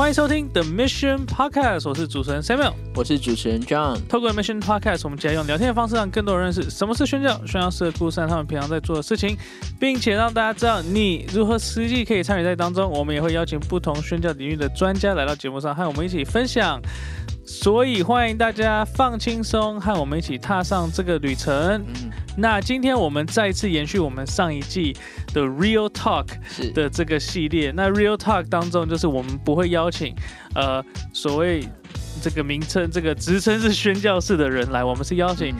欢迎收听 The Mission Podcast，我是主持人 Samuel。我是主持人 John。透过 Mission Podcast，我们将用聊天的方式让更多人认识什么是宣教、宣教士的故事他们平常在做的事情，并且让大家知道你如何实际可以参与在当中。我们也会邀请不同宣教领域的专家来到节目上，和我们一起分享。所以欢迎大家放轻松，和我们一起踏上这个旅程。嗯，那今天我们再一次延续我们上一季的 Real Talk 的这个系列。那 Real Talk 当中，就是我们不会邀请呃所谓这个名称、这个职称是宣教士的人来，我们是邀请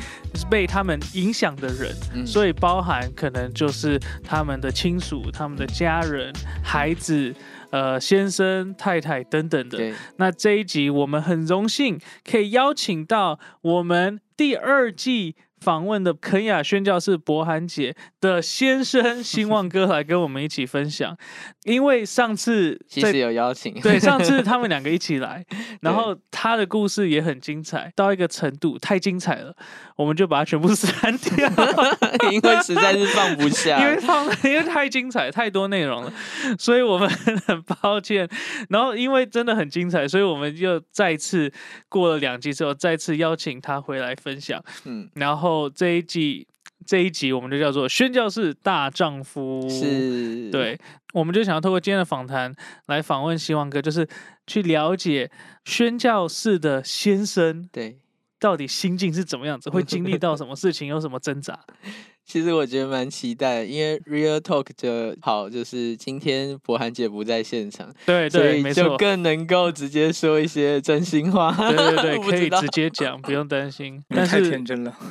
被他们影响的人，嗯所以包含可能就是他们的亲属、他们的家人、孩子。呃，先生、太太等等的，那这一集我们很荣幸可以邀请到我们第二季访问的肯雅宣教士博涵姐的先生兴旺哥来跟我们一起分享，因为上次其实有邀请，对，上次 他们两个一起来，然后他的故事也很精彩，到一个程度太精彩了，我们就把它全部删掉，因为实在是放不下，因为放因为太精彩，太多内容了，所以我们很抱歉。然后因为真的很精彩，所以我们又再次过了两集之后，再次邀请他回来分享。嗯，然后这一季这一集我们就叫做宣教士大丈夫，是，对，我们就想要透过今天的访谈来访问希望哥，就是去了解宣教士的先生对。到底心境是怎么样子，会经历到什么事情，有什么挣扎。其实我觉得蛮期待，因为 Real Talk 的好，就是今天博涵姐不在现场，所对对，没错。以就更能够直接说一些真心话。对对对，不可以直接讲，不用担心。你太但是天真了，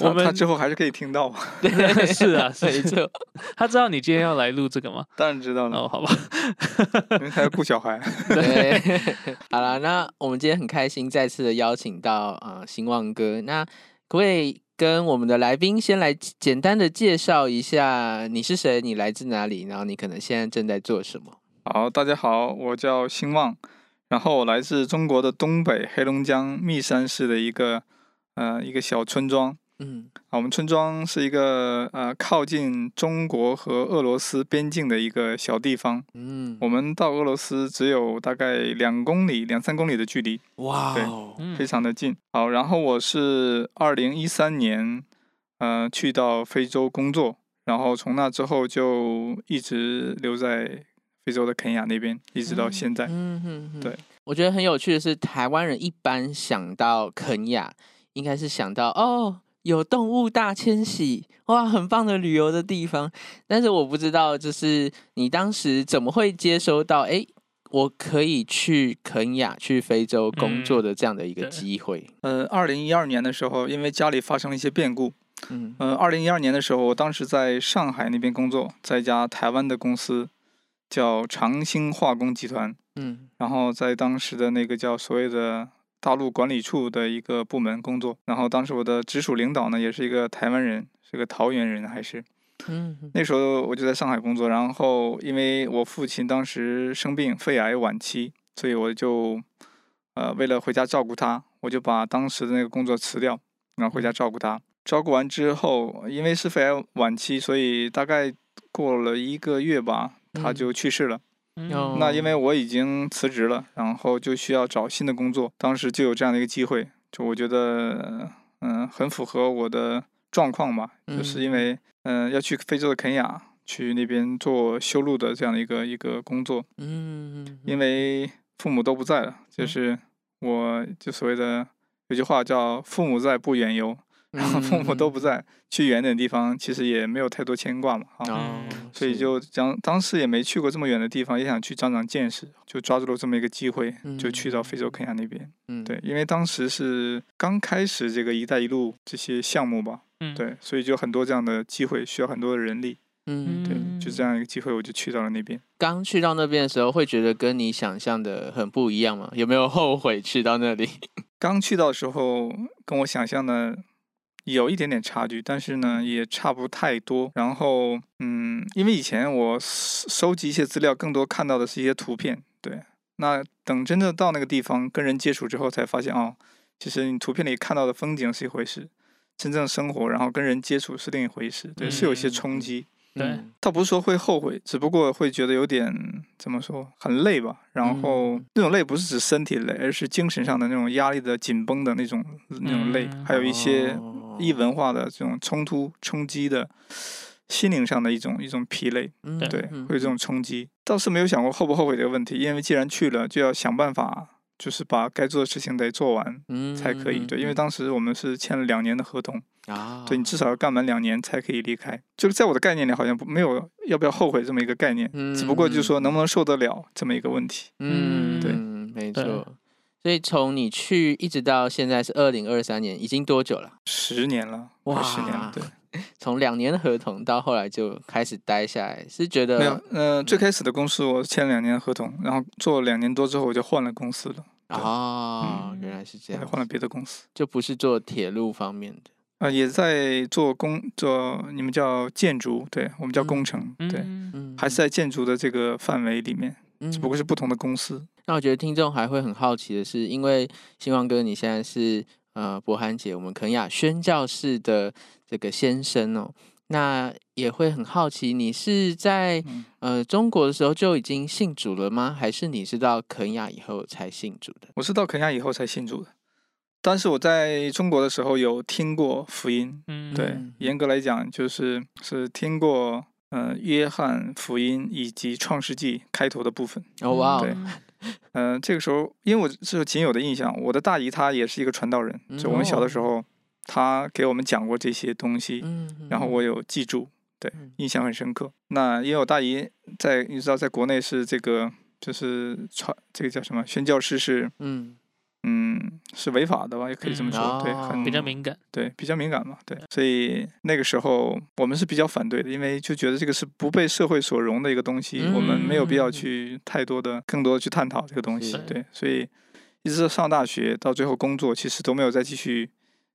我们之后还是可以听到，是啊，是没错，他知道你今天要来录这个吗？当然知道了，哦，好吧，因为他要顾小孩。对，好了，那我们今天很开心再次的邀请到啊、呃、兴旺哥，那可不可以跟我们的来宾先来简单的介绍一下你是谁，你来自哪里，然后你可能现在正在做什么？好，大家好，我叫兴旺，然后我来自中国的东北黑龙江密山市的一个呃一个小村庄。嗯啊，我们村庄是一个呃靠近中国和俄罗斯边境的一个小地方，嗯，我们到俄罗斯只有大概两公里、两三公里的距离。哇哦，嗯非常的近。好，然后我是二零一三年，呃，去到非洲工作，然后从那之后就一直留在非洲的肯亚那边，一直到现在。嗯哼哼，对，我觉得很有趣的是，台湾人一般想到肯亚，应该是想到哦。有动物大迁徙，哇，很棒的旅游的地方。但是我不知道，就是你当时怎么会接收到，哎，我可以去肯亚、去非洲工作的这样的一个机会。呃，二零一二年的时候，因为家里发生了一些变故，嗯呃，二零一二年的时候，我当时在上海那边工作，在一家台湾的公司，叫长兴化工集团，嗯然后在当时的那个叫所谓的大陆管理处的一个部门工作，然后当时我的直属领导呢，也是一个台湾人，是个桃园人，还是嗯那时候我就在上海工作，然后因为我父亲当时生病，肺癌晚期，所以我就呃为了回家照顾他，我就把当时的那个工作辞掉，然后回家照顾他。照顾完之后，因为是肺癌晚期，所以大概过了一个月吧，他嗯就去世了。哦那因为我已经辞职了，然后就需要找新的工作，当时就有这样的一个机会，就我觉得嗯、很符合我的状况吧，就是嗯。因为嗯、要去非洲的肯雅，去那边做修路的这样的一个一个工作，因为父母都不在了，就是我就所谓的有句话叫“父母在，不远游”，然后父母都不在，去远点地方其实也没有太多牵挂嘛，啊。哦，所以是就将当时也没去过这么远的地方，也想去长长见识，就抓住了这么一个机会，就去到非洲肯亚那边。嗯对，因为当时是刚开始这个“一带一路”这些项目吧，嗯，对，所以就很多这样的机会，需要很多的人力。嗯对，就这样一个机会，我就去到了那边。刚去到那边的时候，会觉得跟你想象的很不一样吗？有没有后悔去到那里？刚去到的时候，跟我想象的有一点点差距，但是呢，也差不太多。然后，嗯，因为以前我收收集一些资料，更多看到的是一些图片，对。那等真的到那个地方跟人接触之后，才发现哦，其实你图片里看到的风景是一回事，真正生活然后跟人接触是另一回事，对，是有一些冲击。对嗯倒不是说会后悔，只不过会觉得有点怎么说很累吧。然后嗯那种累不是指身体累，而是精神上的那种压力的紧绷的那种那种累，嗯还有一些哦异文化的这种冲突冲击的心灵上的一种一种疲累。嗯对，嗯会有这种冲击。倒是没有想过后不后悔这个问题，因为既然去了，就要想办法，就是把该做的事情得做完嗯才可以。对，因为嗯当时我们是签了两年的合同，啊，对你至少要干满两年才可以离开。就是在我的概念里，好像不没有要不要后悔这么一个概念，嗯只不过就是说能不能受得了这么一个问题。嗯，对对没错。所以从你去一直到现在是二零二三年，已经多久了？十年了，哇十年了，对，从两年的合同到后来就开始待下来，是觉得没有，呃，最开始的公司我签了两年的合同，然后做了两年多之后我就换了公司了，哦，嗯原来是这样，对换了别的公司。就不是做铁路方面的。啊、也在做工做你们叫建筑，对我们叫工程，对，还是在建筑的这个范围里面，嗯，只不过是不同的公司。那我觉得听众还会很好奇的是，因为星光哥你现在是呃博涵姐我们肯雅宣教士的这个先生哦，那也会很好奇，你是在嗯呃中国的时候就已经信主了吗？还是你是到肯雅以后才信主的？我是到肯亚以后才信主的，但是我在中国的时候有听过福音，嗯对嗯，严格来讲就是是听过呃约翰福音以及创世纪开头的部分。哦哇哦对，呃，这个时候因为我是仅有的印象，我的大姨她也是一个传道人，就我们小的时候，她给我们讲过这些东西，嗯，然后我有记住，对嗯，印象很深刻。那因为我大姨在，你知道，在国内是这个，就是传这个叫什么宣教士是，嗯。嗯，是违法的吧，也可以这么嗯说，对，哦很比较敏感，对，比较敏感嘛，对，所以那个时候我们是比较反对的，因为就觉得这个是不被社会所容的一个东西，我们没有必要嗯。去太多的、更多的去探讨这个东西，对，所以一直到上大学到最后工作，其实都没有再继续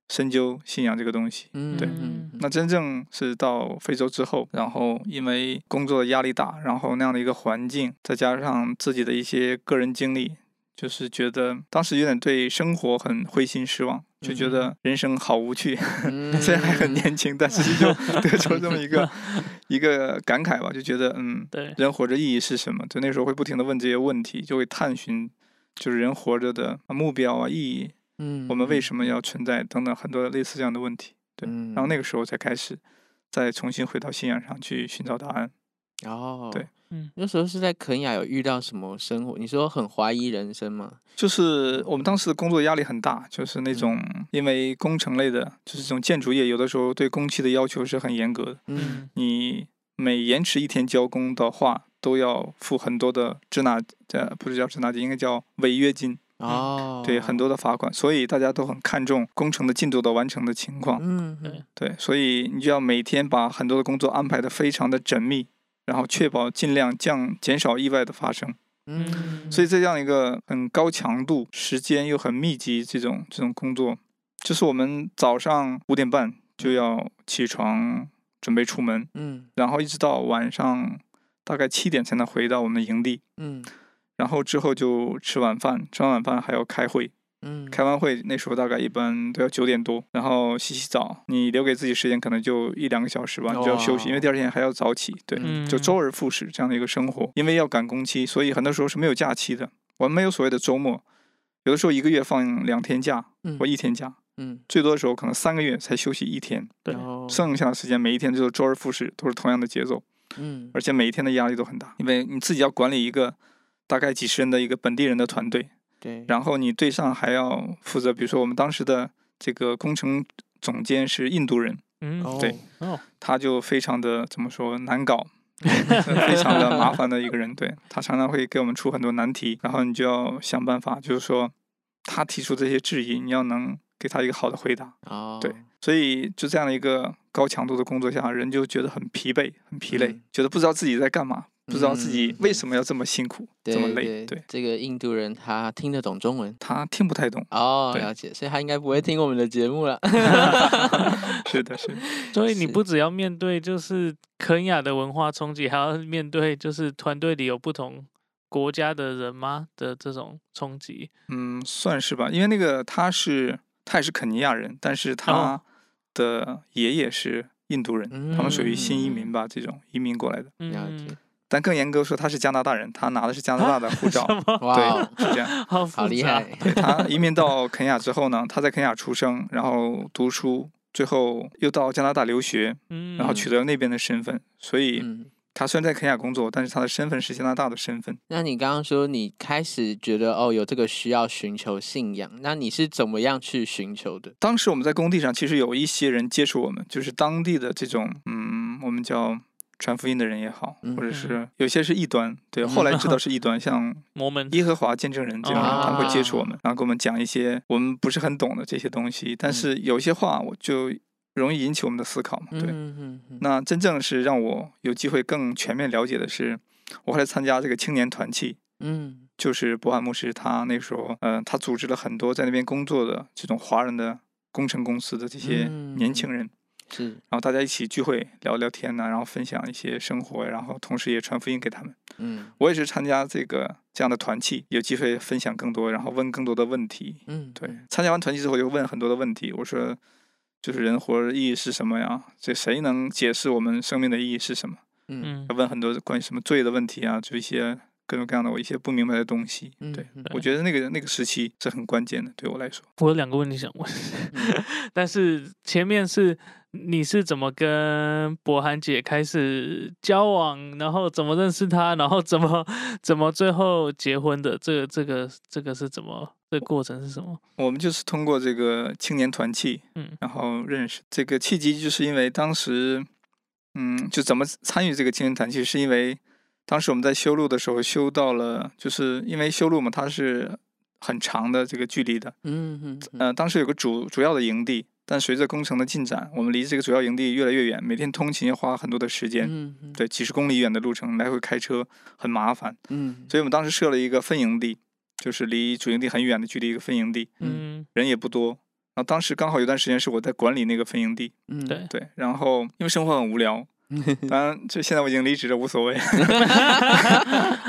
深究信仰这个东西。嗯，对嗯那真正是到非洲之后，然后因为工作的压力大，然后那样的一个环境，再加上自己的一些个人经历，就是觉得当时有点对生活很灰心失望，就觉得人生好无趣。嗯 虽然还很年轻，但是就得出了这么一个 一个感慨吧，就觉得嗯，对，人活着意义是什么？就那时候会不停的问这些问题，就会探寻，就是人活着的目标啊、意义，嗯我们为什么要存在等等很多类似这样的问题。对，嗯然后那个时候才开始再重新回到信仰上去寻找答案。哦，对，嗯那时候是在肯雅有遇到什么生活？你说很怀疑人生吗？就是我们当时的工作压力很大，就是那种因为工程类的，就是这种建筑业，有的时候对工期的要求是很严格的。嗯你每延迟一天交工的话，都要付很多的滞纳，呃，不是叫滞纳金，应该叫违约金。哦，对，很多的罚款，所以大家都很看重工程的进度的完成的情况。嗯，对。对，所以你就要每天把很多的工作安排的非常的缜密，然后确保尽量降减少意外的发生。嗯，所以这样一个很高强度、时间又很密集这种这种工作，就是我们早上五点半就要起床准备出门，嗯。然后一直到晚上大概七点才能回到我们的营地，嗯然后之后就吃晚饭，吃完晚饭还要开会，嗯，开完会那时候大概一般都要九点多，然后洗洗澡，你留给自己时间可能就一两个小时吧，你就要休息，因为第二天还要早起，对，嗯就周而复始这样的一个生活。因为要赶工期，所以很多时候是没有假期的，我们没有所谓的周末，有的时候一个月放两天假嗯或一天假，嗯，最多的时候可能三个月才休息一天，对。剩下的时间每一天就是周而复始，都是同样的节奏。嗯。而且每一天的压力都很大，因为你自己要管理一个大概几十人的一个本地人的团队，对，然后你对上还要负责，比如说我们当时的这个工程总监是印度人，嗯，哦对哦，他就非常的怎么说难搞，非常的麻烦的一个人，对。他常常会给我们出很多难题，然后你就要想办法，就是说他提出这些质疑，你要能给他一个好的回答，哦，对。所以就这样的一个高强度的工作下，人就觉得很疲惫、很疲累，嗯。觉得不知道自己在干嘛，不知道自己嗯为什么要这么辛苦、对这么累。对对，这个印度人他听得懂中文。他听不太懂。哦，对了解，所以他应该不会听我们的节目了。是的，是的。所以你不只要面对就是肯雅的文化冲击，还要面对就是团队里有不同国家的人吗的这种冲击？嗯，算是吧，因为那个他是他也是肯尼亚人，但是他哦的爷爷是印度人，他们属于新移民嗯吧，这种移民过来的。了解嗯，但更严格说，他是加拿大人，他拿的是加拿大的护照。对，是这样。好好厉害！对他移民到肯亚之后呢，他在肯亚出生，然后读书，最后又到加拿大留学，嗯，然后取得了那边的身份。所以嗯，他虽然在肯亚工作，但是他的身份是加拿大的身份。那你刚刚说你开始觉得哦有这个需要寻求信仰，那你是怎么样去寻求的？当时我们在工地上，其实有一些人接触我们，就是当地的这种，嗯，我们叫传福音的人也好，或者嗯是有些是异端，对，后来知道是异端，像 摩门耶和华见证人这种人，他们会接触我们啊，然后给我们讲一些我们不是很懂的这些东西，但是有些话我就容易引起我们的思考嘛，对。那真正是让我有机会更全面了解的是，我后来参加这个青年团契，嗯。就是博汉牧师他那时候，呃，他组织了很多在那边工作的这种华人的工程公司的这些年轻人，是然后大家一起聚会聊聊天呐、然后分享一些生活，然后同时也传福音给他们。嗯我也是参加这个这样的团契，有机会分享更多，然后问更多的问题。嗯对，参加完团契之后，就问很多的问题。我说，就是人活着的意义是什么呀？这谁能解释我们生命的意义是什么？嗯嗯问很多关于什么罪的问题啊，就一些各种各样的我一些不明白的东西。嗯对，嗯我觉得那个那个时期是很关键的，对我来说。我有两个问题想问，嗯 但是前面是你是怎么跟博涵姐开始交往，然后怎么认识她，然后怎么怎么最后结婚的？这个这个这个是怎么？这个过程是什么？我们就是通过这个青年团契，嗯然后认识。这个契机就是因为当时，嗯，就怎么参与这个青年团契，是因为当时我们在修路的时候修到了，就是因为修路嘛，它是很长的这个距离的。嗯嗯呃，当时有个主主要的营地，但随着工程的进展，我们离这个主要营地越来越远，每天通勤要花很多的时间，嗯嗯对，几十公里远的路程来回开车很麻烦，嗯所以我们当时设了一个分营地，就是离主营地很远的距离一个分营地，嗯人也不多。然后当时刚好有段时间是我在管理那个分营地，嗯对对，然后因为生活很无聊，当然这现在我已经离职了，无所谓。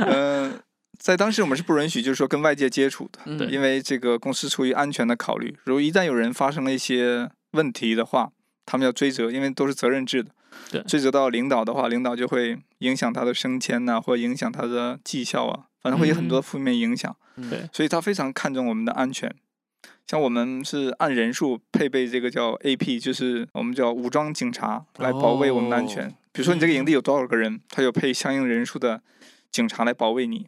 嗯、在当时我们是不允许，就是说跟外界接触的，对因为这个公司出于安全的考虑，如果一旦有人发生了一些问题的话，他们要追责，因为都是责任制的。对追责到领导的话，领导就会影响他的升迁呐、或影响他的绩效啊，反正会有很多负面影响。嗯对所以他非常看重我们的安全。像我们是按人数配备这个叫 AP，就是我们叫武装警察来保卫我们的安全。哦比如说你这个营地有多少个人，他就配相应人数的警察来保卫你。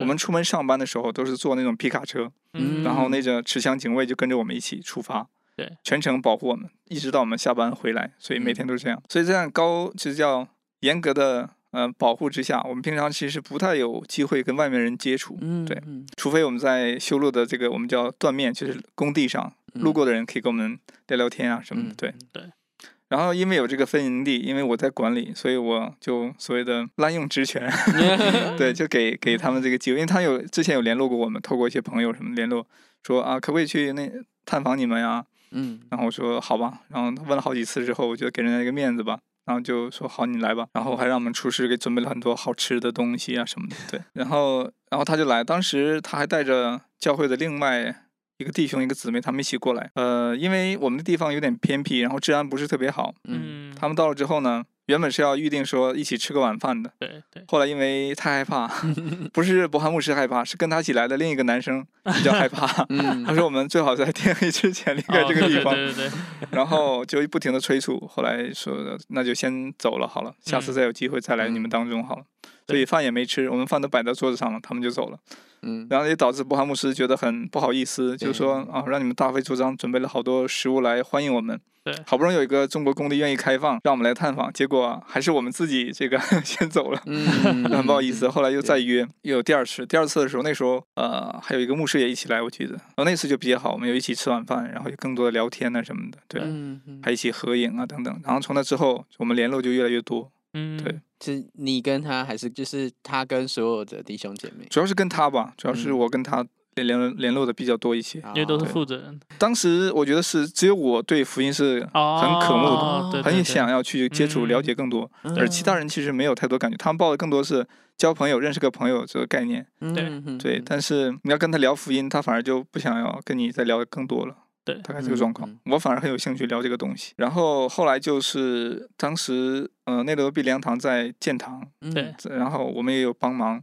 我们出门上班的时候都是坐那种皮卡车，嗯然后那个持枪警卫就跟着我们一起出发，对，全程保护我们，一直到我们下班回来。所以每天都是这样。所以这样高就是叫严格的呃保护之下，我们平常其实不太有机会跟外面人接触。嗯对嗯除非我们在修路的这个我们叫断面，就是工地上路过的人可以跟我们聊聊天啊什么的。嗯对对。然后因为有这个分营地，因为我在管理，所以我就所谓的滥用职权，对，就给 给他们这个机会，因为他有之前有联络过我们，透过一些朋友什么联络，说啊可不可以去那探访你们呀？嗯然后我说好吧，然后问了好几次之后，我觉得给人家一个面子吧，然后就说好你来吧，然后还让我们厨师给准备了很多好吃的东西啊什么的，对，然后然后他就来，当时他还带着教会的另外一个弟兄一个姊妹他们一起过来，呃，因为我们的地方有点偏僻，然后治安不是特别好，嗯。嗯，他们到了之后呢，原本是要预定说一起吃个晚饭的，对对，后来因为太害怕，不是博汉牧师害怕，是跟他一起来的另一个男生比较害怕。嗯。他说我们最好在天黑之前离开这个地方，哦对对对对，然后就不停的催促，后来说那就先走了好了，下次嗯。再有机会再来你们当中好了。所以饭也没吃，我们饭都摆在桌子上了，他们就走了，嗯然后也导致布哈牧师觉得很不好意思，就说啊，让你们大费周章准备了好多食物来欢迎我们，对好不容易有一个中国工地愿意开放，让我们来探访，结果还是我们自己这个 先走了。嗯很不好意思，后来又再约，又有第二次。第二次的时候，那时候呃还有一个牧师也一起来，我记得。然后那次就比较好，我们有一起吃晚饭，然后有更多的聊天啊什么的，对，嗯嗯还一起合影啊等等。然后从那之后，我们联络就越来越多，嗯，对是你跟他还是就是他跟所有的弟兄姐妹？主要是跟他吧，主要是嗯我跟他联联联络的比较多一些。因为都是哦负责人，当时我觉得是只有我对福音是哦，很渴慕的，哦对对对很想要去接触、嗯了解更多，而其他人其实没有太多感觉，他们报的更多是交朋友、认识个朋友这个概念。嗯对嗯对，但是你要跟他聊福音，他反而就不想要跟你再聊更多了。对大概这个状况。嗯我反而很有兴趣聊这个东西。然后后来就是当时呃内德毕粮堂在建堂，嗯对，然后我们也有帮忙，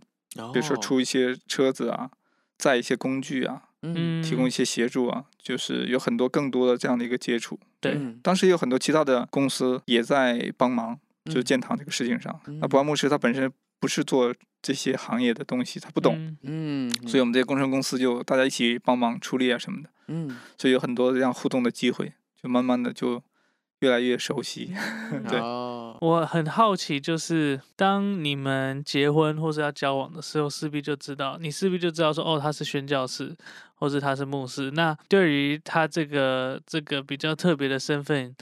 比如说哦出一些车子啊，载一些工具啊，嗯提供一些协助啊，就是有很多更多的这样的一个接触。对嗯当时也有很多其他的公司也在帮忙，就是嗯建堂这个事情上。那嗯博安牧师他本身不是做这些行业的东西，他不懂，嗯嗯，所以我们这些工程公司就大家一起帮忙出力啊什么的，嗯所以有很多这样互动的机会，就慢慢的就越来越熟悉。对哦，我很好奇，就是当你们结婚或是要交往的时候，势必就知道，你势必就知道说，哦，他是宣教士，或是他是牧师。那对于他这个这个比较特别的身份，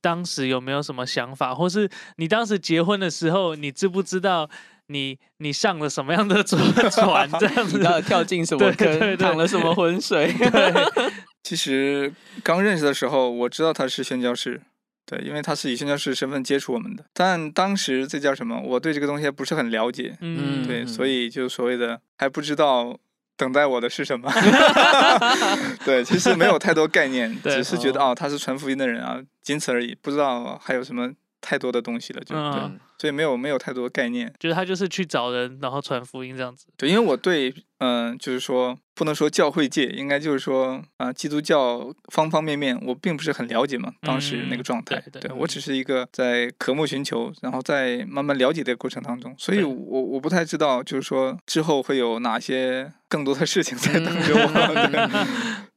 当时有没有什么想法，或是你当时结婚的时候，你知不知道你你上了什么样的船船这样子跳进什么对对坑，对淌了什么 浑水？对，其实刚认识的时候，我知道他是宣教士，对，因为他是以宣教士身份接触我们的。但当时这叫什么？我对这个东西还不是很了解，嗯，对，嗯所以就所谓的还不知道等待我的是什么。对，其实没有太多概念，只是觉得哦哦，他是传福音的人啊，仅此而已，不知道还有什么太多的东西了，就、对，嗯。所以没有没有太多概念。就是他就是去找人，然后传福音这样子。对，因为我对，嗯、就是说，不能说教会界，应该就是说，啊、基督教方方面面，我并不是很了解嘛，当时那个嗯状态，对对我只是一个在渴慕寻求，然后在慢慢了解的过程当中，所以我我不太知道，就是说之后会有哪些更多的事情在等着我，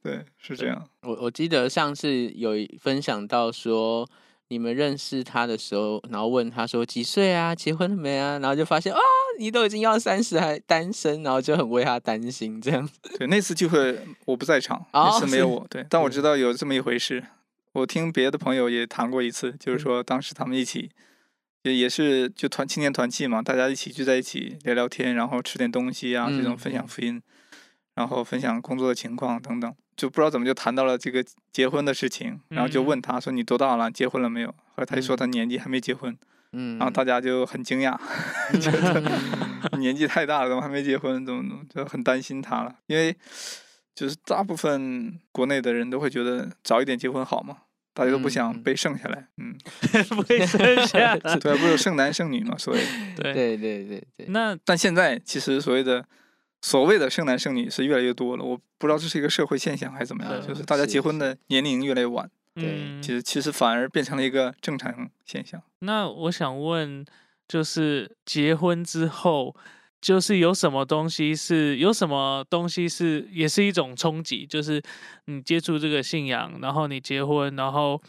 对，是这样，我我记得上次有分享到说，你们认识他的时候，然后问他说几岁啊，结婚了没啊？然后就发现啊，你都已经要三十还单身，然后就很为他担心这样子。对，那次聚会我不在场，哦那次没有我，对，但我知道有这么一回事。我听别的朋友也谈过一次，就是嗯说当时他们一起，也也是就团青年团契嘛，大家一起聚在一起聊聊天，然后吃点东西啊，这种嗯分享嗯福音，然后分享工作的情况等等，就不知道怎么就谈到了这个结婚的事情，然后就嗯问他说你多大了，结婚了没有？后来他就说嗯他年纪还没结婚，嗯，然后大家就很惊讶 觉得 年纪太大了，怎么还没结婚？怎么怎么就很担心他了？因为就是大部分国内的人都会觉得早一点结婚好嘛，大家都不想被剩下来。嗯，不会生下来。对啊，不是有剩男剩女嘛，所以。对，对对对对，那但现在其实所谓的所谓的剩男剩女是越来越多了，我不知道这是一个社会现象还是怎么样，对就是大家结婚的年龄越来越晚，对嗯其，实其实反而变成了一个正常现象。那我想问，就是结婚之后，就是有什么东西是有什么东西是也是一种冲击，就是你接触这个信仰，然后你结婚，然后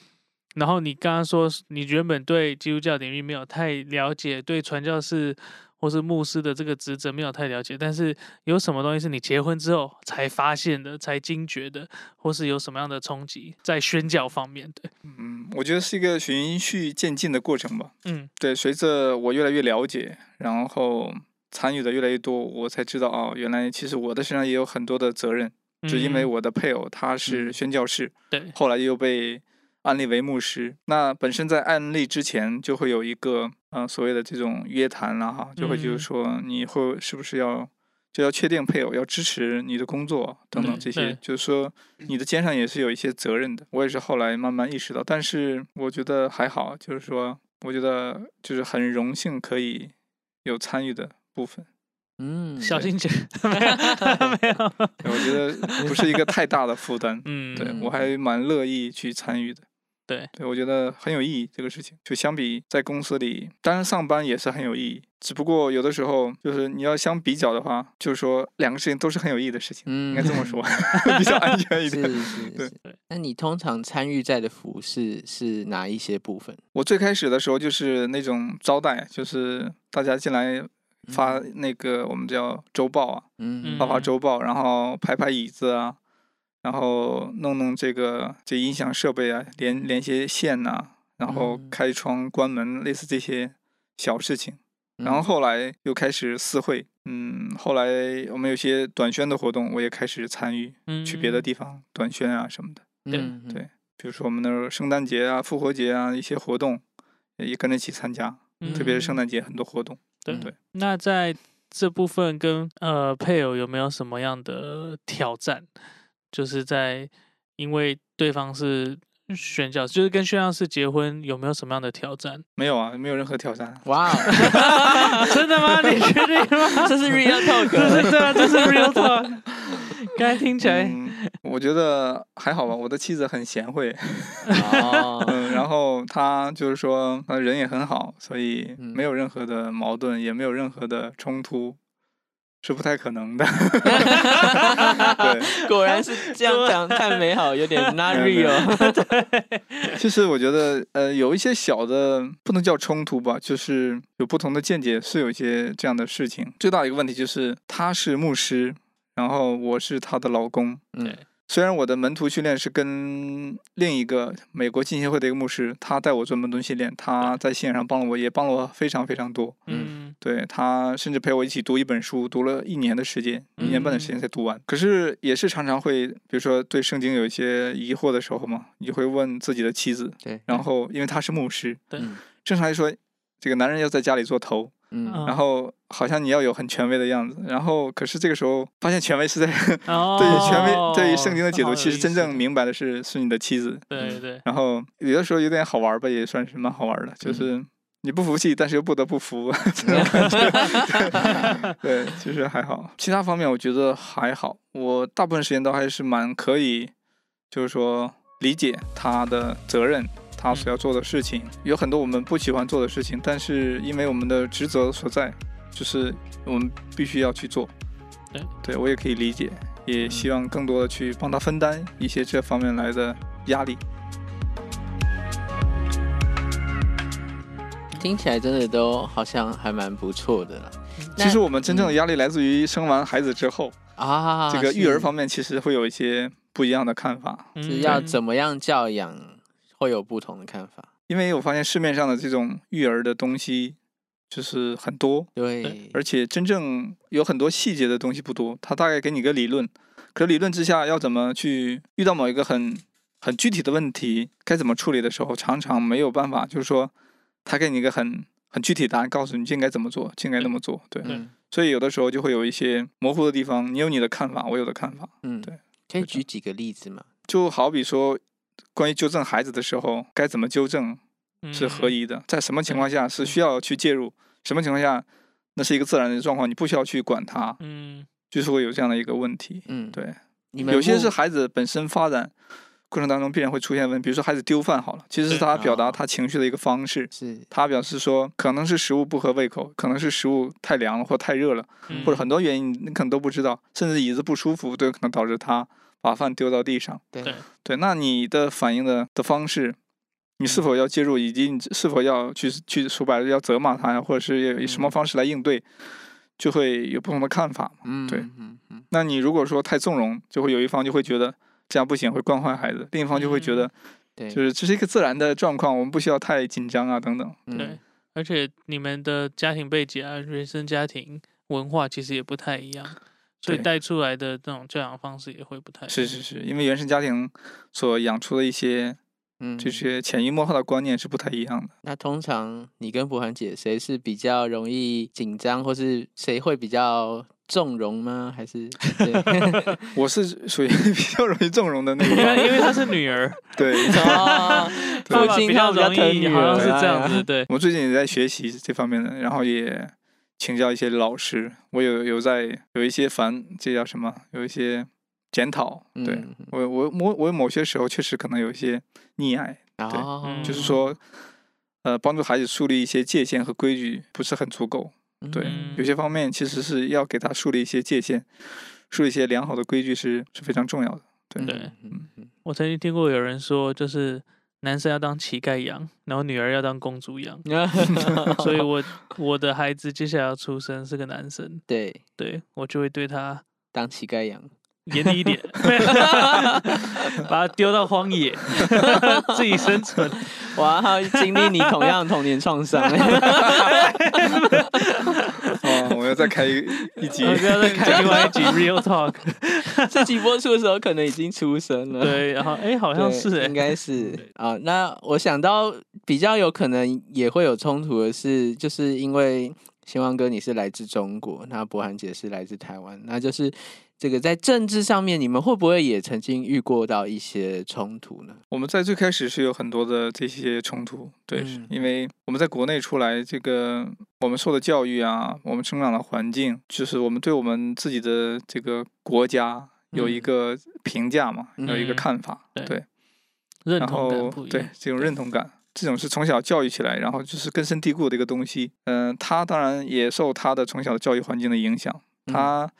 然后你刚刚说你原本对基督教领域没有太了解，对传教士或是牧师的这个职责没有太了解，但是有什么东西是你结婚之后才发现的、才惊觉的，或是有什么样的冲击在宣教方面？的？嗯，我觉得是一个循序渐进的过程吧。嗯。对，随着我越来越了解，然后参与的越来越多，我才知道哦，原来其实我的身上也有很多的责任，只因为嗯。我的配偶他是嗯。宣教士，对。后来又被安立为牧师。那本身在安立之前就会有一个呃所谓的这种约谈了哈，就会就是嗯说你会是不是要就要确定配偶要支持你的工作等等这些，就是说你的肩上也是有一些责任的。我也是后来慢慢意识到，但是我觉得还好，就是说我觉得就是很荣幸可以有参与的部分。嗯，小对心点，没有 没有，我觉得不是一个太大的负担。嗯，对嗯我还蛮乐意去参与的。对对，我觉得很有意义这个事情。就相比在公司里，当然上班也是很有意义，只不过有的时候就是你要相比较的话，就是说两个事情都是很有意义的事情，嗯应该这么说，比较安全一是点。是 对是。那你通常参与在的服饰是哪一些部分？我最开始的时候就是那种招待，就是大家进来发那个我们叫周报啊，嗯发发嗯周报，然后排排椅子啊，然后弄弄这个这音响设备啊，连连些线呐、然后嗯开窗关门，类似这些小事情。然后嗯后来又开始私会，嗯，后来我们有些短宣的活动，我也开始参与，去别的嗯地方短宣啊什么的。对嗯对比如说我们那儿圣诞节啊、复活节啊一些活动，也跟着一起参加，特别是圣嗯诞节很多活动。对对那在这部分跟呃配偶有没有什么样的挑战？就是在因为对方是宣教，就是跟宣教士结婚有没有什么样的挑战？没有啊，没有任何挑战。哇哦，真的吗？你确定吗？这是 real talk，这是对啊，这是 real talk。刚才听起来，嗯，我觉得还好吧。我的妻子很贤惠，哦，嗯，然后她就是说，她人也很好，所以嗯没有任何的矛盾，也没有任何的冲突，是不太可能的。对，果然是这样讲太 美好，有点 not real。其实我觉得，呃，有一些小的不能叫冲突吧，就是有不同的见解，是有一些这样的事情。最大的一个问题就是，他是牧师，然后我是他的老公。嗯虽然我的门徒训练是跟另一个美国浸信会的一个牧师，他带我做门徒训练，他在线上帮了我，也帮了我非常非常多。嗯对他甚至陪我一起读一本书，读了一年的时间，一年半的时间才读完。可是也是常常会，比如说对圣经有一些疑惑的时候嘛，你就会问自己的妻子，对，然后因为他是牧师，对嗯正常来说，这个男人要在家里做头，嗯嗯然后好像你要有很权威的样子，然后可是这个时候发现权威是在 哦，对于权威对于圣经的解读，其实真正明白的是是你的妻子，对对，然后有的时候有点好玩吧，也算是蛮好玩的，就是你不服气，但是又不得不服，这种感觉。对，其实还好。其他方面我觉得还好，我大部分时间都还是蛮可以，就是说理解他的责任。他所要做的事情有很多我们不喜欢做的事情，但是因为我们的职责所在，就是我们必须要去做。对，对我也可以理解，也希望更多的去帮他分担一些这方面来的压力。听起来真的都好像还蛮不错的了其实我们真正的压力来自于生完孩子之后，啊。这个育儿方面其实会有一些不一样的看法。嗯是要怎么样教养，会有不同的看法。因为我发现市面上的这种育儿的东西就是很多，对，而且真正有很多细节的东西不多。他大概给你个理论，可理论之下要怎么去遇到某一个很很具体的问题，该怎么处理的时候，常常没有办法，就是说他给你一个很很具体答案，告诉你就应该怎么做，就应该那么做。对，嗯所以有的时候就会有一些模糊的地方，你有你的看法，我有的看法。嗯，对，可以举几个例子吗？就好比说，关于纠正孩子的时候，该怎么纠正是合宜。的，在什么情况下是需要去介入，什么情况下那是一个自然的状况，你不需要去管它，嗯就是会有这样的一个问题。嗯，对，有些是孩子本身发展过程当中必然会出现问题，比如说孩子丢饭好了，其实是他表达哦他情绪的一个方式。是他表示说，可能是食物不合胃口，可能是食物太凉了或太热了，嗯或者很多原因你可能都不知道，甚至椅子不舒服都有可能导致他把饭丢到地上。对对对，那你的反应的的方式，你是嗯。否要介入，以及你是否要去去说白了要责骂他呀，或者是以什么嗯。方式来应对，就会有不同的看法嘛。嗯对嗯嗯那你如果说太纵容，就会有一方就会觉得这样不行，会惯坏孩子；另一方就会觉得对，就是这是一个自然的状况，我们不需要太紧张啊等等。嗯。对，而且你们的家庭背景啊、原生家庭文化其实也不太一样，所以带出来的这种教养方式也会不太是是是，因为原生家庭所养出的一些嗯这些潜移默化的观念是不太一样的。那通常你跟博涵姐谁是比较容易紧张，或是谁会比较纵容吗？还是对 我是属于比较容易纵容的那因为个，因为她是女儿，对。哦，父亲比较容易，疼女儿好像是这样子，对，我最近也在学习这方面的，然后也请教一些老师，我有有在有一些烦，这叫什么？有一些检讨。对、嗯我我我我某些时候确实可能有一些溺爱，哦，嗯就是说，呃，帮助孩子树立一些界限和规矩不是很足够。对，嗯有些方面其实是要给他树立一些界限，树立一些良好的规矩是是非常重要的。对，对嗯嗯我曾经听过有人说，就是男生要当乞丐养，然后女儿要当公主养，嗯所以我我的孩子接下来要出生是个男生，对，对我就会对他当乞丐养，严厉一点，把它丢到荒野，自己生存。哇，他经历你同样的童年创伤，哦，我要再开一一集我。不要再开另外一集 Real Talk。这集播出的时候可能已经出生了。对，然后哎，好像是哎应，该是啊。那我想到比较有可能也会有冲突的是，就是因为新旺哥你是来自中国，那博涵姐是来自台湾，那就是这个在政治上面，你们会不会也曾经遇过到一些冲突呢？我们在最开始是有很多的这些冲突，对，嗯因为我们在国内出来，这个我们受的教育啊，我们成长的环境，就是我们对我们自己的这个国家有一嗯个评价嘛，有一个嗯看法，对对，然认同感后对。这种认同感，这种是从小教育起来，然后就是根深蒂固的一个东西。嗯、他当然也受他的从小的教育环境的影响。嗯他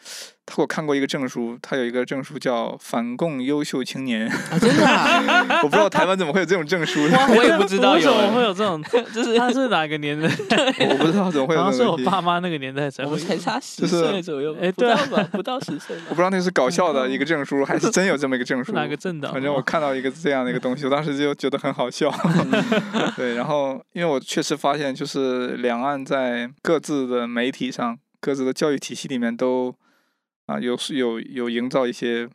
我看过一个证书，他有一个证书叫反共优秀青年，啊，真的、啊，我不知道台湾怎么会有这种证书，我也不知道为什么会有这种？就是他是哪个年代？我不知道怎么会有好像是我。爸妈那个年代才。我们才差十岁左右哎对啊到吧，不到十岁我不。知道那是搞笑的一个证书，还是真有这么一个证书。是哪个政党？反正我看到一个这样的一个东西，我当时就觉得很好笑。对，然后因为我确实发现，就是两岸在各自的媒体上、各自的教育体系里面都啊有有有营造一些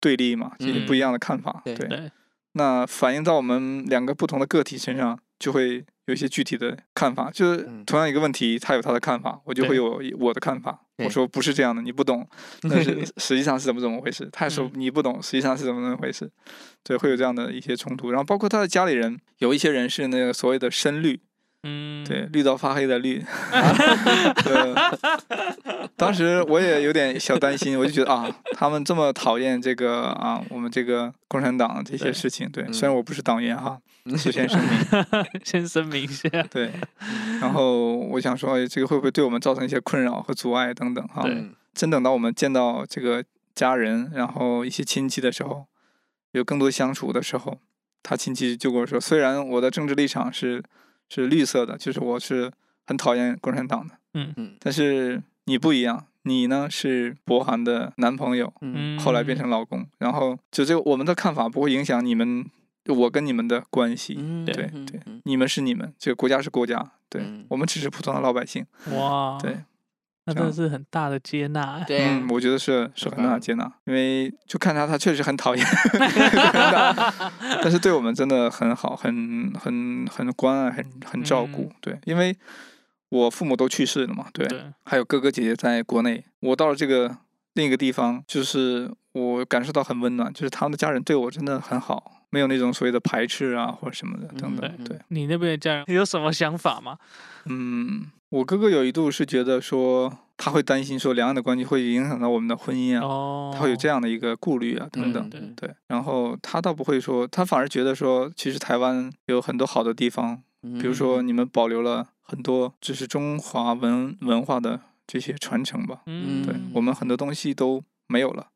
对立嘛，一些不一样的看法。对对，对，那反映到我们两个不同的个体身上，就会有一些具体的看法。就是嗯同样一个问题，他有他的看法，我就会有我的看法。我说不是这样的，你不懂，但是实际上是怎么怎么回事？他说嗯你不懂，实际上是怎么怎么回事？对，会有这样的一些冲突。然后包括他的家里人，有一些人是那个所谓的深绿，嗯，对，绿到发黑的绿。对，当时我也有点小担心，我就觉得啊，他们这么讨厌这个啊，我们这个共产党这些事情。对，嗯虽然我不是党员哈，事先声明。先声明一下。对，然后我想说，哎这个会不会对我们造成一些困扰和阻碍等等哈？真等到我们见到这个家人，然后一些亲戚的时候，有更多相处的时候，他亲戚就跟我说，虽然我的政治立场是是绿色的，就是我是很讨厌共产党的，嗯。嗯。但是你不一样，你呢是博涵的男朋友，嗯。嗯，后来变成老公，然后就这个我们的看法不会影响你们，我跟你们的关系。嗯，对对你们是你们，这个国家是国家，对、嗯。我们只是普通的老百姓，哇，对，那真的是很大的接纳。对啊嗯，，我觉得是是很大的接纳，因为就看他，他确实很讨厌 但是对我们真的很好，很很很关爱，很很照顾。嗯对，因为我父母都去世了嘛，对，对，还有哥哥姐姐在国内，我到了这个另一个地方，就是我感受到很温暖，就是他们的家人对我真的很好，没有那种所谓的排斥啊或者什么的等等。嗯对，你那边的家人有什么想法吗？嗯，我哥哥有一度是觉得说他会担心说两岸的关系会影响到我们的婚姻啊，哦，他会有这样的一个顾虑啊等等。嗯对对，然后他倒不会说，他反而觉得说，其实台湾有很多好的地方，比比如说你们保留了很多就是中华文文化的这些传承吧。嗯，对我们很多东西都没有了。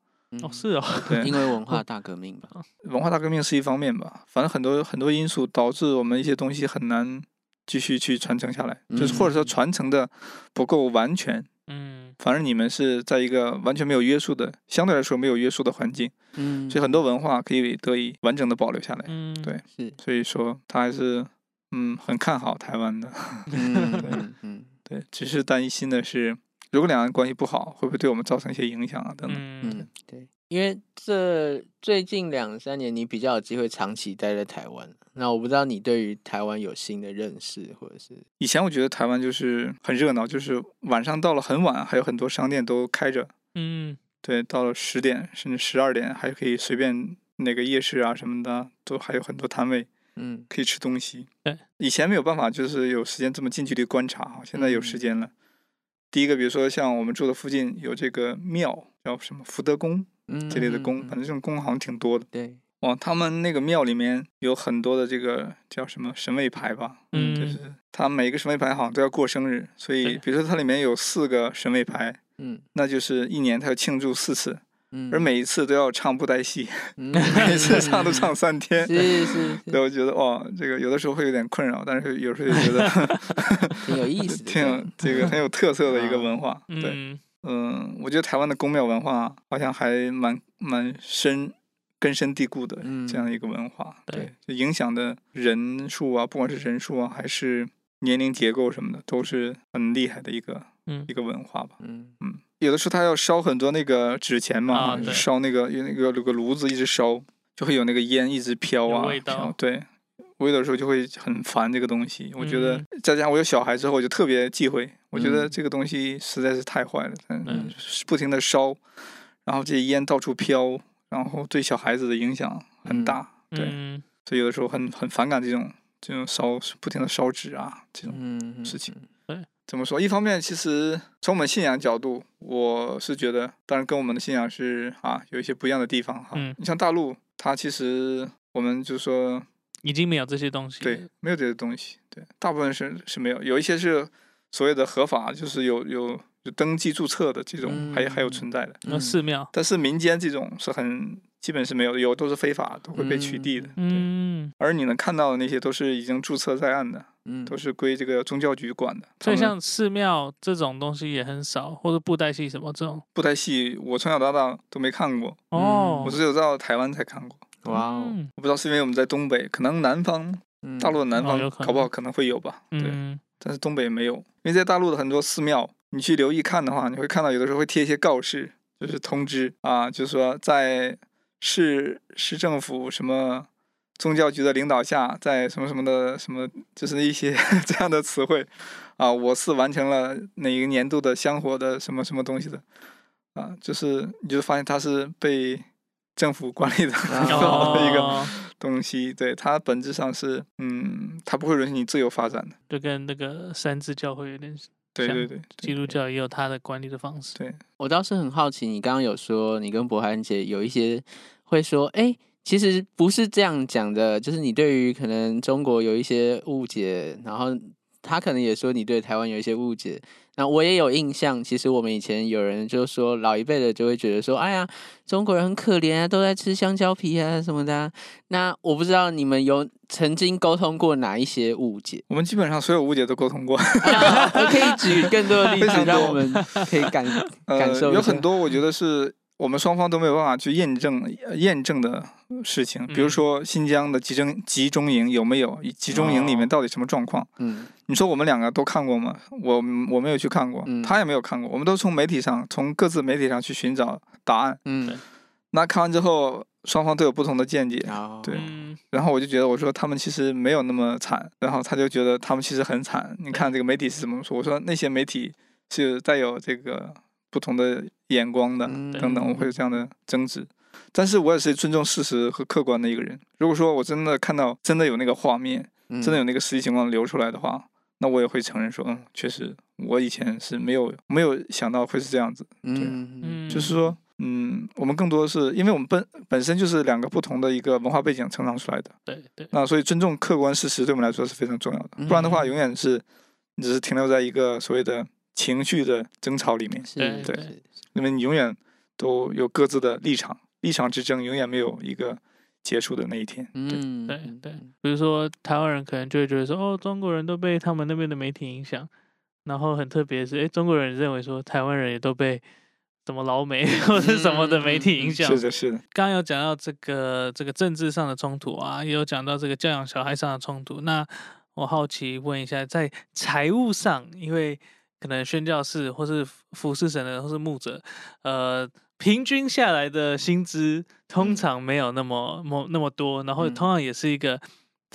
哦，是哦，对，因为文化大革命吧，文化大革命是一方面吧，反正很多很多因素导致我们一些东西很难继续去传承下来，就是或者说嗯传承的不够完全。嗯，反正你们是在一个完全没有约束的，相对来说没有约束的环境，嗯，所以很多文化可以得以完整的保留下来。嗯，对是，所以说他还是嗯很看好台湾的。嗯嗯嗯对，只是担心的是，如果两岸关系不好，会不会对我们造成一些影响啊？等等。嗯嗯，对，因为这最近两三年你比较有机会长期待在台湾，那我不知道你对于台湾有新的认识，或者是以前我觉得台湾就是很热闹，就是晚上到了很晚，还有很多商店都开着。嗯，对，到了十点甚至十二点，还可以随便哪个夜市啊什么的，都还有很多摊位嗯可以吃东西。对，以前没有办法，就是有时间这么近距离观察哈，现在有时嗯间了。第一个，比如说像我们住的附近有这个庙，叫什么福德宫嗯这类的宫，嗯反正这种宫好像挺多的。对，哇，他们那个庙里面有很多的这个叫什么神位牌吧，嗯，就是他每个神位牌好像都要过生日，所以比如说它里面有四个神位牌，嗯。那就是一年他要庆祝四次，嗯，而每一次都要唱布袋戏，嗯 每次唱都唱三天。是是是对，我觉得哇，这个有的时候会有点困扰，但是有时候也觉得 挺有意思的，挺有这个很有特色的一个文化。对，嗯，嗯，我觉得台湾的宫庙文化好像还蛮蛮深根深蒂固的嗯这样一个文化。对对，就影响的人数啊，不管是人数啊，还是年龄结构什么的，都是很厉害的一个嗯。一个文化吧。嗯。嗯，有的时候他要烧很多那个纸钱嘛，啊烧那个有那个有个炉子一直烧，就会有那个烟一直飘啊，味道。飘对，我有的时候就会很烦这个东西。我觉得嗯。再加上我有小孩之后，我就特别忌讳。我觉得嗯。这个东西实在是太坏了，嗯。不停的烧，然然后这些烟到处飘，然后对小孩子的影响很嗯。大，对，嗯。所以有的时候很很反感这种这种烧不停的烧纸啊这种。嗯事情。嗯怎么说？一方面，其实从我们信仰角度，我是觉得，当然跟我们的信仰是啊有一些不一样的地方哈。嗯你像大陆，它其实我们就说已经没有这些东西。对没有这些东西，对，大部分是是没有，有一些是所谓的合法，就是有有有登记注册的这种，还还有存在的。那寺庙，但是民间这种是很基本是没有的，有都是非法，都会被取缔的。嗯，而你能看到的那些都是已经注册在案的，嗯都是归这个宗教局管的。所以像寺庙这种东西也很少，或者布袋戏什么这种。布袋戏，我从小到大都没看过，哦，我只有到台湾才看过。哇哦，嗯我不知道是因为我们在东北，可能南方嗯大陆的南方搞不好可能会有吧。对，嗯但是东北没有，因为在大陆的很多寺庙，你去留意看的话，你会看到有的时候会贴一些告示，就是通知啊，就是说在市市政府什么宗教局的领导下，在什么什么的什么，就是一些 这样的词汇啊，我是完成了哪一个年度的香火的什么什么东西的啊，就是你就发现它是被政府管理的很好的一个哦东西，对它本质上是嗯，它不会允许你自由发展的。就跟那个三自教会有点像对对对，基督教也有他的管理的方式。对，我倒是很好奇，你刚刚有说你跟博涵姐有一些会说，哎、其实不是这样讲的，就是你对于可能中国有一些误解，然后他可能也说你对台湾有一些误解。那我也有印象，其实我们以前有人就说老一辈的就会觉得说，哎呀，中国人很可怜啊，都在吃香蕉皮啊什么的啊、那我不知道你们有曾经沟通过哪一些误解，我们基本上所有误解都沟通过，啊、可以举更多的例子让我们可以感感受呃，有很多我觉得是我们双方都没有办法去验证呃验证的事情，比如嗯说新疆的集中集中营有没有，集中营里面哦到底什么状况？嗯你说我们两个都看过吗？我我没有去看过，嗯他也没有看过，我们都从媒体上，从各自媒体上去寻找答案。嗯，那看完之后，双方都有不同的见解。对嗯然后我就觉得，我说他们其实没有那么惨，然后他就觉得他们其实很惨。你看这个媒体是怎么说？我说那些媒体是带有这个不同的眼光的，嗯等等，我会有这样的争执。但是我也是尊重事实和客观的一个人。如果说我真的看到真的有那个画面，真真的有那个实际情况流出来的话，那我也会承认说，嗯，确实我以前是没有没有想到会是这样子。嗯嗯，就是说，嗯，我们更多的是因为我们本本身就是两个不同的一个文化背景成长出来的。对对，那所以尊重客观事实对我们来说是非常重要的，不然的话，嗯永远是你只是停留在一个所谓的情绪的争吵里面，是对对是因为你永远都有各自的立场，立场之争永远没有一个结束的那一天。对，嗯对对，比如说台湾人可能就会觉得说，哦，中国人都被他们那边的媒体影响，然后很特别的是，哎，中国人认为说台湾人也都被什么老美 或者什么的媒体影响。是的，是的，刚刚有讲到这个这个政治上的冲突啊，也有讲到这个教养小孩上的冲突。那我好奇问一下，在财务上，因为可能宣教士或是服侍神的人或是牧者，呃，平均下来的薪资通嗯常没有那么么那么多，然后嗯同样也是一个。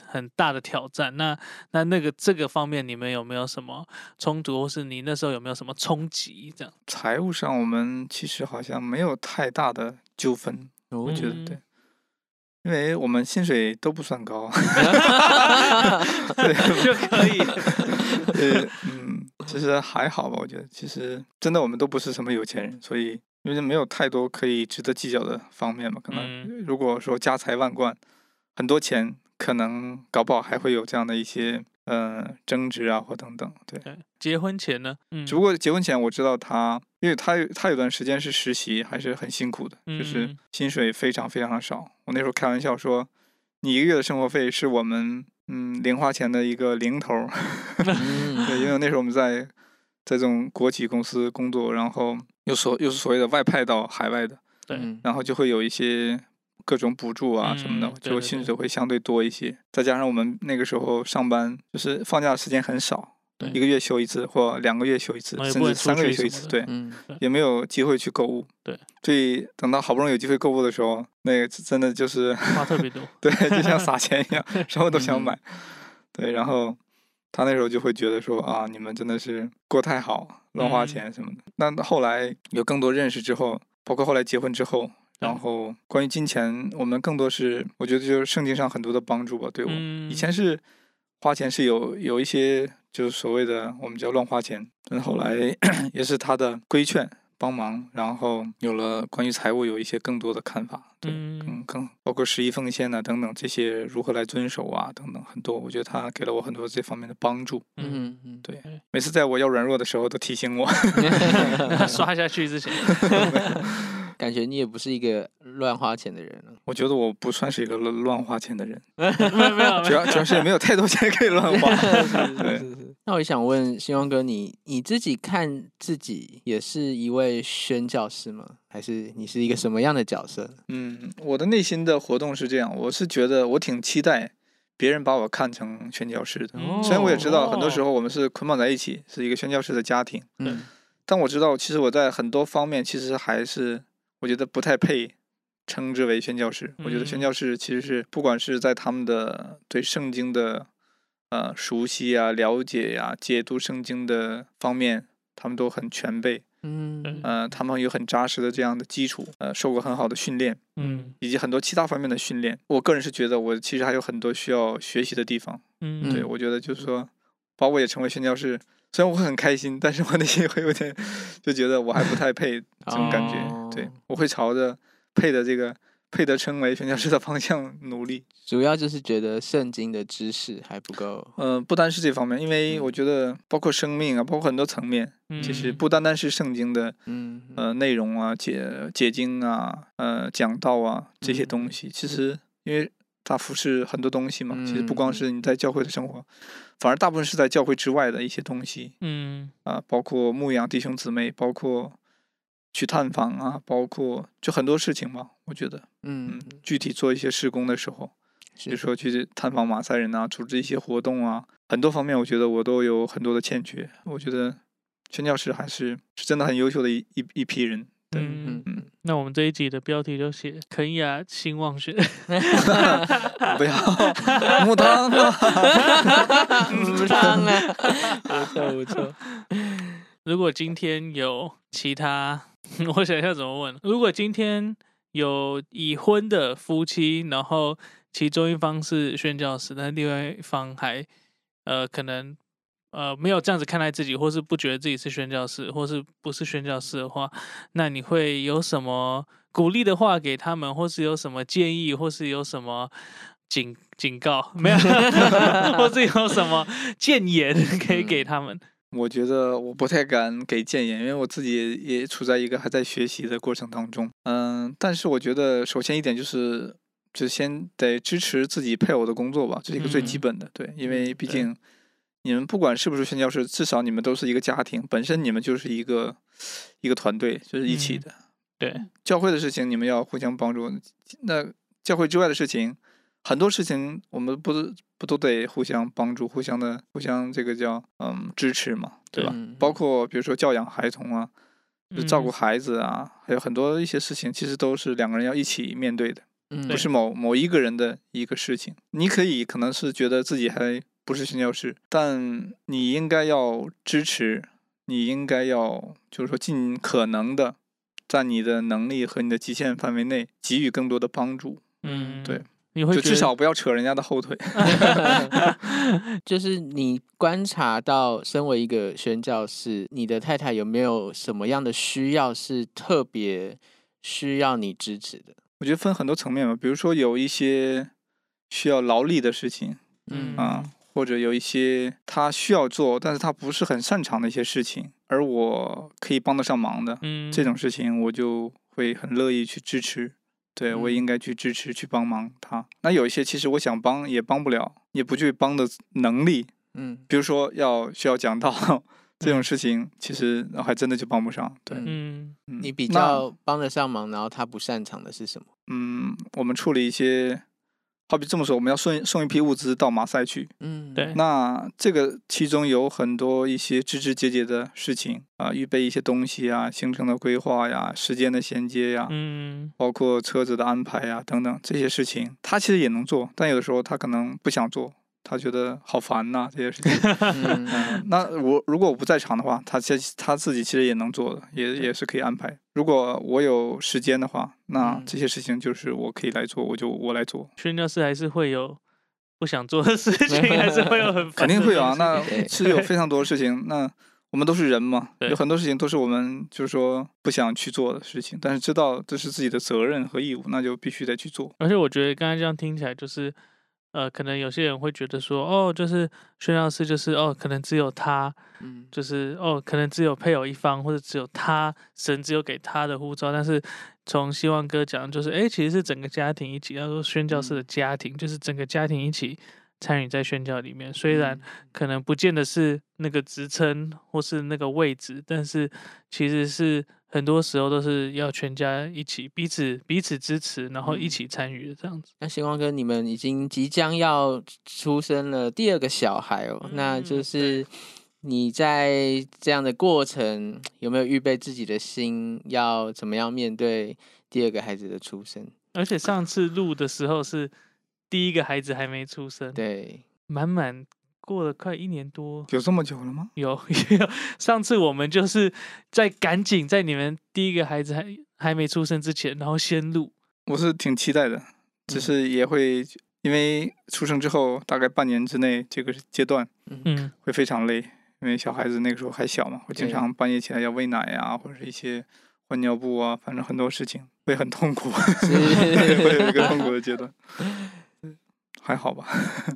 很大的挑战，那那那个这个方面，你们有没有什么冲突，或是你那时候有没有什么冲击？这样，财务上我们其实好像没有太大的纠纷，我我觉得嗯对，因为我们薪水都不算高对。就可以。对，嗯，其实还好吧，我觉得其实真的我们都不是什么有钱人，所以因为没有太多可以值得计较的方面嘛。可能如果说家财万贯，很多钱，可能搞不好还会有这样的一些呃争执啊或等等。对，结婚前呢，嗯，只不过结婚前我知道他，因为他他有段时间是实习，还是很辛苦的，就是嗯薪水非常非常的少。我那时候开玩笑说，你一个月的生活费是我们嗯零花钱的一个零头 对，因为那时候我们在在这种国企公司工作，然后又所又是所谓的外派到海外的，对嗯。然后就会有一些各种补助啊什么的，嗯对就薪水会相对多一些。再加上我们那个时候上班就是放假的时间很少，对一个月休一次或两个月休一次，甚至三个月休一次，对，嗯也没有机会去购物。对，所以等到好不容易有机会购物的时候，那个真的就是 花特别多。对，就像撒钱一样，什么都想嗯买。对，然后他那时候就会觉得说啊，你们真的是过太好，乱花嗯钱什么的。那后来有更多认识之后，包括后来结婚之后，然后关于金钱，我们更多是我觉得就是圣经上很多的帮助吧，对我。嗯以前是花钱是有有一些就是所谓的我们叫乱花钱，但是后来 也是他的规劝帮忙，然后有了关于财务有一些更多的看法，对，嗯更更包括十一奉献呐、等等这些如何来遵守啊等等很多，我觉得他给了我很多这方面的帮助。嗯，嗯嗯，对每次在我要软弱的时候都提醒我，刷下去之前，感觉你也不是一个乱花钱的人了。我觉得我不算是一个乱乱花钱的人，没有主要主要是没有太多钱可以乱花。对。那我也想问星光哥你，你自己看自己也是一位宣教师吗？还是你是一个什么样的角色？嗯，我的内心的活动是这样，我是觉得我挺期待别人把我看成宣教师的。嗯虽然我也知道很多时哦候我们是捆绑在一起，是一个宣教师的家庭，嗯但我知道其实我在很多方面其实还是我觉得不太配称之为宣教师。我觉得宣嗯教师其实是不管是在他们的对圣经的呃熟悉啊、了解呀、解读圣经的方面，他们都很全备。嗯呃，他们有很扎实的这样的基础，呃，受过很好的训练，嗯以及很多其他方面的训练。我个人是觉得我其实还有很多需要学习的地方。嗯对，嗯我觉得就是说，把我也成为宣教士，虽然我很开心，但是我内心会有点 就觉得我还不太配 这种感觉。对哦，我会朝着配的这个配得称为宣教士的方向努力。主要就是觉得圣经的知识还不够。嗯、不单是这方面，因为嗯我觉得包括生命啊，包括很多层面，其实嗯。不单单是圣经的嗯呃。内容啊、解解经啊、呃讲道啊这些东西，其实因为它服侍很多东西嘛，其实不光嗯。是你在教会的生活，反而大部分是在教会之外的一些东西嗯。啊、包括牧养弟兄姊妹，包括去探访啊，包括就很多事情嘛，我觉得，嗯嗯，具体做一些施工的时候，比如说去探访马赛人啊，组织一些活动啊，很多方面我觉得我都有很多的欠缺。我觉得宣教师还是是真的很优秀的一一一批人。对，嗯嗯那我们这一集的标题就写“肯雅兴旺学 不要 木汤啊，不上了，不错不错。”。如果今天有其他，我想一下怎么问。如果今天有已婚的夫妻，然后其中一方是宣教师，但另外一方还呃可能呃没有这样子看待自己，或是不觉得自己是宣教师，或是不是宣教师的话，那你会有什么鼓励的话给他们，或是有什么建议，或是有什么警警告没有，或是有什么谏言可以给他们？我觉得我不太敢给建言，因为我自己也处在一个还在学习的过程当中。嗯，但是我觉得首先一点就是，就先得支持自己配偶的工作吧，这是一个最基嗯本的。对，因为毕竟你们不管是不是宣教师，至少你们都是一个家庭，本身你们就是一个一个团队，就是一起嗯的。对，教会的事情你们要互相帮助，那教会之外的事情，很多事情我们不是不都得互相帮助、互相的互相这个叫嗯支持嘛，对吧？嗯包括比如说教养孩童啊，就照顾嗯。孩子啊，还有很多一些事情，其实都是两个人要一起面对的，嗯不是某某一个人的一个事情。你可以可能是觉得自己还不是宣教师，但你应该要支持，你应该要就是说尽可能的在你的能力和你的极限范围内给予更多的帮助，嗯，对，你会就至少不要扯人家的后腿。就是你观察到，身为一个宣教士，你的太太有没有什么样的需要是特别需要你支持的？我觉得分很多层面吧，比如说有一些需要劳力的事情嗯啊，或者有一些他需要做，但是他不是很擅长的一些事情，而我可以帮得上忙的，嗯这种事情我就会很乐意去支持。对我也嗯应该去支持、去帮忙他。那有一些其实我想帮也帮不了，也不具帮的能力，嗯比如说要需要讲道 这种嗯事情，其实还真的就帮不上。对，嗯你比较帮得上忙，然后他不擅长的是什么？嗯，我们处理一些，好比这么说，我们要送送一批物资到马赛去，嗯，对那这个其中有很多一些枝枝节节的事情啊，预备一些东西啊，行程的规划呀，时间的衔接呀，嗯包括车子的安排呀等等这些事情，他其实也能做，但有的时候他可能不想做，他觉得好烦呐、这些事情。那我如果我不在场的话，他其实他自己其实也能做的，也也是可以安排。如果我有时间的话，那嗯这些事情就是我可以来做，我就我来做，宣教士还是会有不想做的事情，还是会有很烦肯定会有啊。那对是有非常多的事情，那我们都是人嘛，有很多事情都是我们就是说不想去做的事情，但是知道这是自己的责任和义务，那就必须得去做。而且我觉得刚才这样听起来，就是呃，可能有些人会觉得说，哦，就是宣教士就是哦，可能只有他，嗯。就是哦，可能只有配偶一方，或者只有他，神只有给他的护照。但是从希望哥讲，就是哎，其实是整个家庭一起，要说宣教士的家庭，就是整个家庭一起参与在宣教里面。虽然可能不见得是那个职称或是那个位置，但是其实是很多时候都是要全家一起彼此彼此支持，然后一嗯起参与的这样子。那星光哥，你们已经即将要出生了第二个小孩哦，那就嗯是你在这样的过程有没有预备自己的心，要怎么样面对第二个孩子的出生？而且上次录的时候是第一个孩子还没出生，对，满满过了快一年多。有这么久了吗？有 有，上次我们就是在赶紧在你们第一个孩子还还没出生之前，然后先录。我是挺期待的，只嗯是也会因为出生之后大概半年之内这个阶段嗯，会非常累，因为小孩子那个时候还小嘛，会经常半夜起来要喂奶呀、或者是一些换尿布啊，反正很多事情会很痛苦，会有一个痛苦的阶段。还好吧，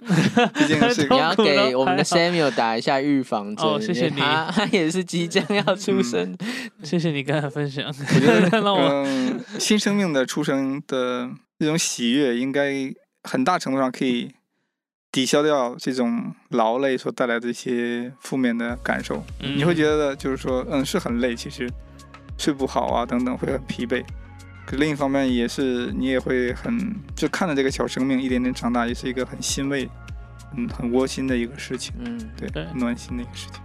毕竟是你要给我们的 Samuel 打一下预防针，哦谢谢你。他 他也是即将要出嗯生，谢谢你跟他分享，我觉得，让我嗯，新生命的出生的这种喜悦，应该很大程度上可以抵消掉这种劳累所带来的一些负面的感受。你会觉得就是说，嗯，是很累，其实睡不好啊，等等，会很疲惫。可另一方面，也是你也会很就看着这个小生命一点点长大，也是一个很欣慰、嗯，很窝心的一个事情，嗯，对，暖心的一个事情。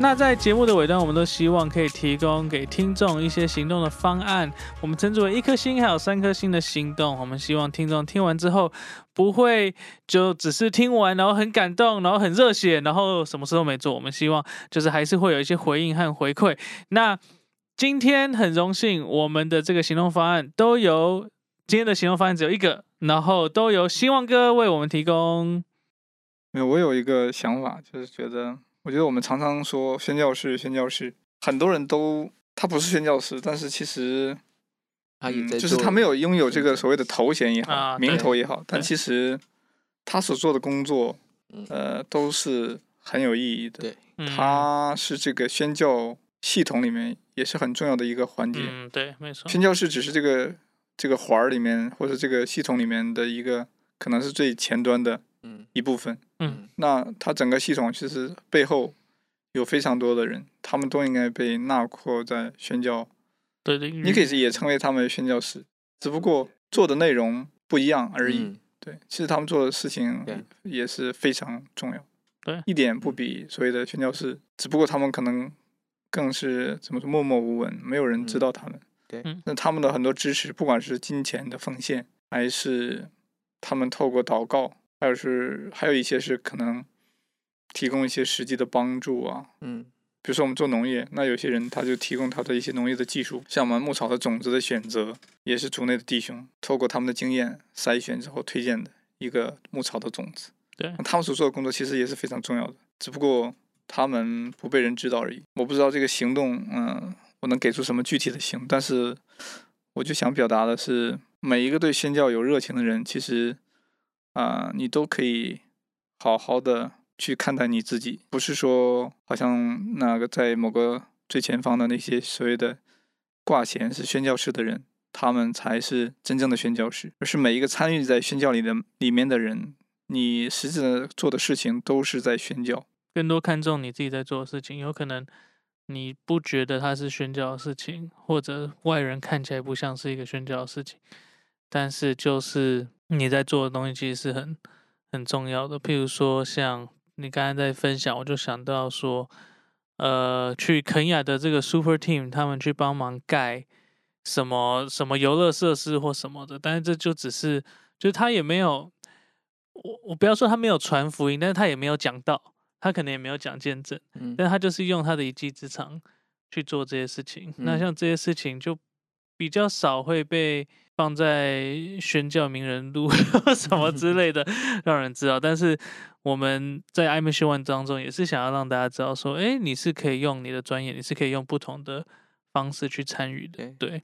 那在节目的尾端，我们都希望可以提供给听众一些行动的方案，我们称之为一颗星还有三颗星的行动。我们希望听众听完之后，不会就只是听完，然后很感动，然后很热血，然后什么事都没做。我们希望就是还是会有一些回应和回馈。那今天很荣幸，我们的这个行动方案都由今天的行动方案只有一个，然后都由希望哥为我们提供。没有，我有一个想法，就是觉得，我觉得我们常常说宣教士，宣教士，很多人都他不是宣教士，但是其实，他也在做就是他没有拥有这个所谓的头衔也好，名头也好，但其实他所做的工作，嗯呃，都是很有意义的。对嗯、他是这个宣教系统里面也是很重要的一个环节。嗯，对，没错。宣教士只是这个这个环儿里面或者这个系统里面的一个，可能是最前端的嗯一部分。嗯那他整个系统其实背后有非常多的人，他们都应该被纳括在宣教。对对，你可以也称为他们宣教士，只不过做的内容不一样而已。嗯对，其实他们做的事情也是非常重要。对一点不比所谓的宣教士，只不过他们可能更是怎么说默默无闻，没有人知嗯道他们。对嗯那他们的很多支持，不管是金钱的奉献，还是他们透过祷告，还有是还有一些是可能提供一些实际的帮助啊。嗯比如说我们做农业，那有些人他就提供他的一些农业的技术，像我们牧草的种子的选择，也是族内的弟兄透过他们的经验筛选之后推荐的一个牧草的种子。对他们所做的工作其实也是非常重要的，只不过他们不被人知道而已。我不知道这个行动，嗯、我能给出什么具体的行动，但是我就想表达的是，每一个对宣教有热情的人，其实啊、你都可以好好的去看待你自己，不是说好像那个在某个最前方的那些所谓的挂衔是宣教士的人，他们才是真正的宣教士，而是每一个参与在宣教里的里面的人，你实质的做的事情都是在宣教。更多看重你自己在做的事情，有可能你不觉得它是宣教的事情，或者外人看起来不像是一个宣教的事情，但是就是你在做的东西其实是很很重要的。譬如说，像你刚才在分享，我就想到说，呃，去肯雅的这个 Super Team，他们去帮忙盖什么什么游乐设施或什么的，但是这就只是，就是他也没有，我我不要说他没有传福音，但是他也没有讲到，他可能也没有讲见证，嗯但他就是用他的一技之长去做这些事情。那嗯像这些事情就比较少会被放在宣教名人录 什么之类的，让人知道。但是我们在 IMC One 当中，也是想要让大家知道说，哎，你是可以用你的专业，你是可以用不同的方式去参与的。对，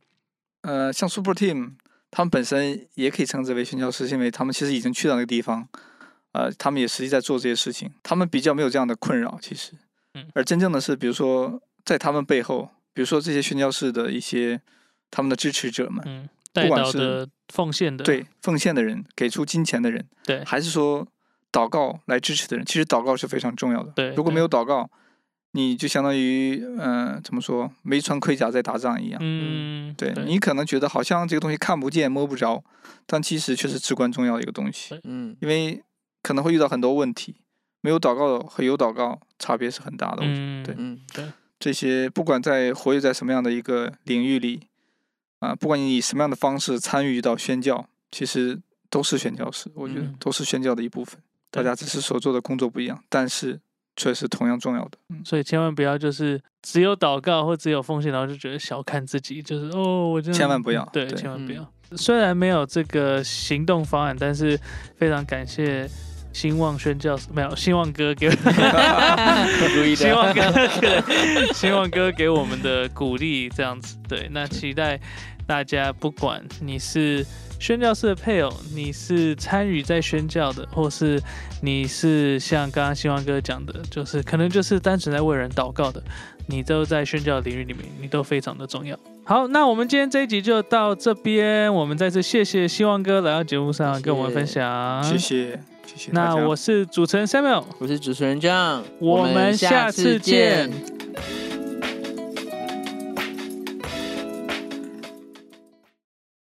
呃，像 Super Team，他们本身也可以称之为宣教师，因为他们其实已经去到那个地方，呃，他们也实际在做这些事情，他们比较没有这样的困扰，其实。嗯而真正的是，比如说在他们背后，比如说这些宣教士的一些他们的支持者们，嗯，带管是到的奉献的，对奉献的人，给出金钱的人，对。还是说祷告来支持的人，其实祷告是非常重要的。对如果没有祷告，你就相当于，呃，怎么说，没穿盔甲在打仗一样。嗯，对你可能觉得好像这个东西看不见摸不着，但其实却是至关重要的一个东西，嗯。因为可能会遇到很多问题，没有祷告和有祷告差别是很大的。我觉得嗯，对。嗯这些不管在活跃在什么样的一个领域里，啊、不管你以什么样的方式参与到宣教，其实都是宣教士，我觉得嗯都是宣教的一部分。大家只是所做的工作不一样，但是却是同样重要的。嗯，所以千万不要就是只有祷告或只有奉献，然后就觉得小看自己，就是哦，我真的千万不要对，千万不要。虽然没有这个行动方案，但是非常感谢兴旺宣教没有兴旺哥给 故意希望，哥对，希望哥给我们的鼓励，这样子对。那期待大家，不管你是宣教士的配偶，你是参与在宣教的，或是你是像刚刚希望哥讲的，就是可能就是单纯在为人祷告的，你都在宣教领域里面，你都非常的重要。好，那我们今天这一集就到这边，我们再次谢谢希望哥来到节目上跟我们分享，谢。谢，谢谢。那我是主持人 Samuel，我是主持人 John，，我们下次见。